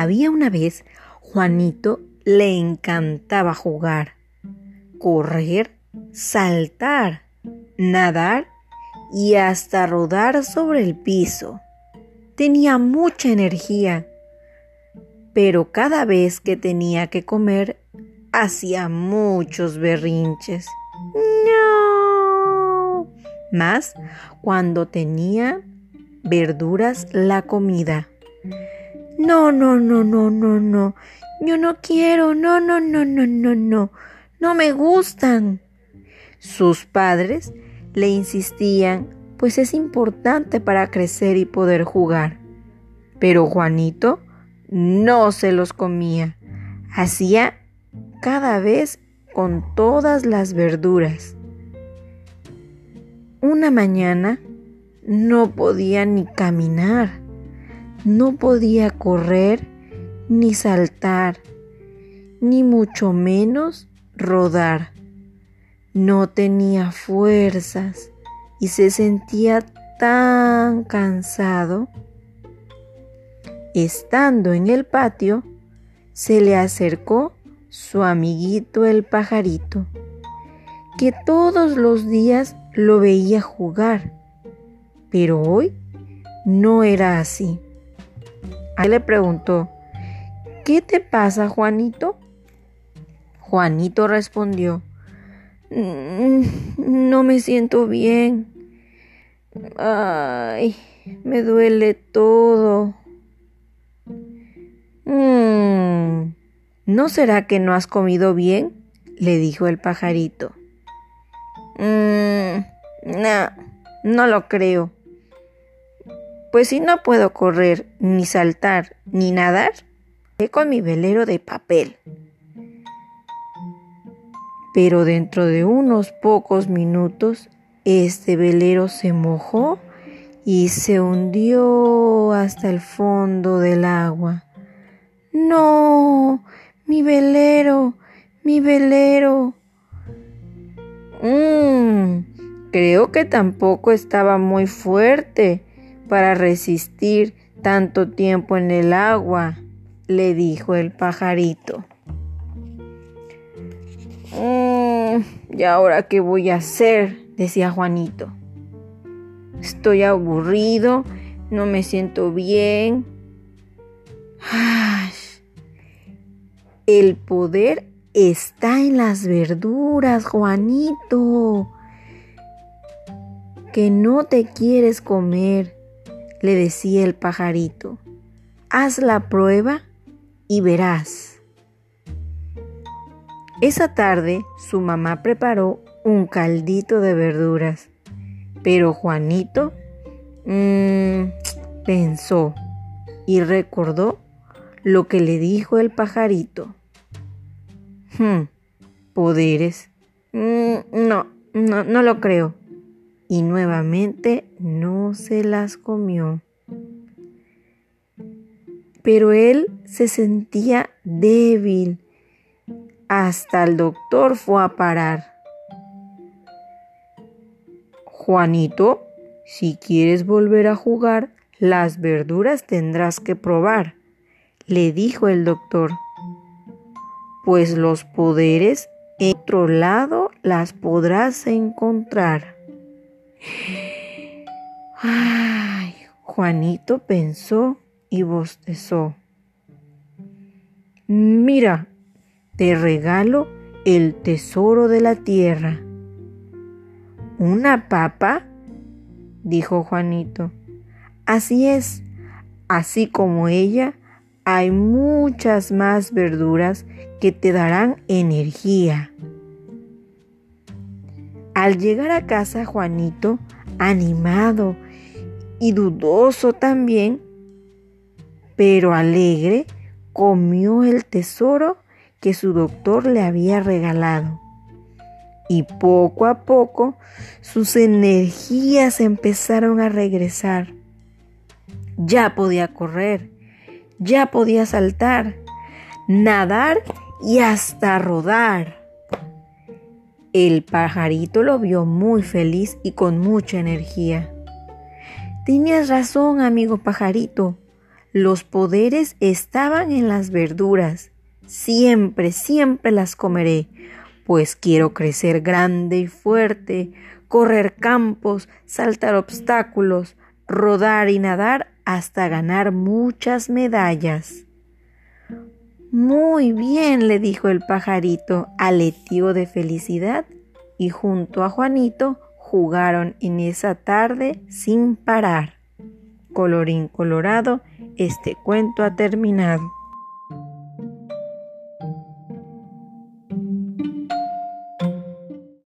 Había una vez, Juanito le encantaba jugar, correr, saltar, nadar y hasta rodar sobre el piso. Tenía mucha energía, pero cada vez que tenía que comer hacía muchos berrinches. No. Más cuando tenía verduras la comida. No, no, no, no, no, no. Yo no quiero. No, no, no, no, no, no. No me gustan. Sus padres le insistían, pues es importante para crecer y poder jugar. Pero Juanito no se los comía. Hacía cada vez con todas las verduras. Una mañana no podía ni caminar, no podía correr ni saltar, ni mucho menos rodar. No tenía fuerzas y se sentía tan cansado. Estando en el patio, se le acercó su amiguito el pajarito, que todos los días lo veía jugar, pero hoy no era así. Le preguntó, ¿qué te pasa, Juanito? Juanito respondió, mm, no me siento bien. Ay, me duele todo. Mm, ¿No será que no has comido bien? le dijo el pajarito. Mmm, no, no lo creo. Pues si no puedo correr, ni saltar, ni nadar, voy con mi velero de papel. Pero dentro de unos pocos minutos, este velero se mojó y se hundió hasta el fondo del agua. No, mi velero, mi velero. Mmm, creo que tampoco estaba muy fuerte para resistir tanto tiempo en el agua, le dijo el pajarito. Mmm, ¿y ahora qué voy a hacer? decía Juanito. Estoy aburrido, no me siento bien. Ay, el poder está en las verduras, Juanito. Que no te quieres comer, le decía el pajarito. Haz la prueba y verás. Esa tarde su mamá preparó un caldito de verduras, pero Juanito mmm, pensó y recordó lo que le dijo el pajarito. Hmm, poderes. Mm, no, no, no lo creo. Y nuevamente no se las comió. Pero él se sentía débil. Hasta el doctor fue a parar. Juanito, si quieres volver a jugar, las verduras tendrás que probar, le dijo el doctor pues los poderes en otro lado las podrás encontrar. Ay, Juanito pensó y bostezó. Mira, te regalo el tesoro de la tierra. ¿Una papa? dijo Juanito. Así es, así como ella, hay muchas más verduras que te darán energía. Al llegar a casa, Juanito, animado y dudoso también, pero alegre, comió el tesoro que su doctor le había regalado. Y poco a poco sus energías empezaron a regresar. Ya podía correr, ya podía saltar, nadar y hasta rodar. El pajarito lo vio muy feliz y con mucha energía. Tenías razón, amigo pajarito. Los poderes estaban en las verduras. Siempre, siempre las comeré, pues quiero crecer grande y fuerte, correr campos, saltar obstáculos, rodar y nadar hasta ganar muchas medallas. Muy bien, le dijo el pajarito, aleteó de felicidad y junto a Juanito jugaron en esa tarde sin parar. Colorín colorado, este cuento ha terminado.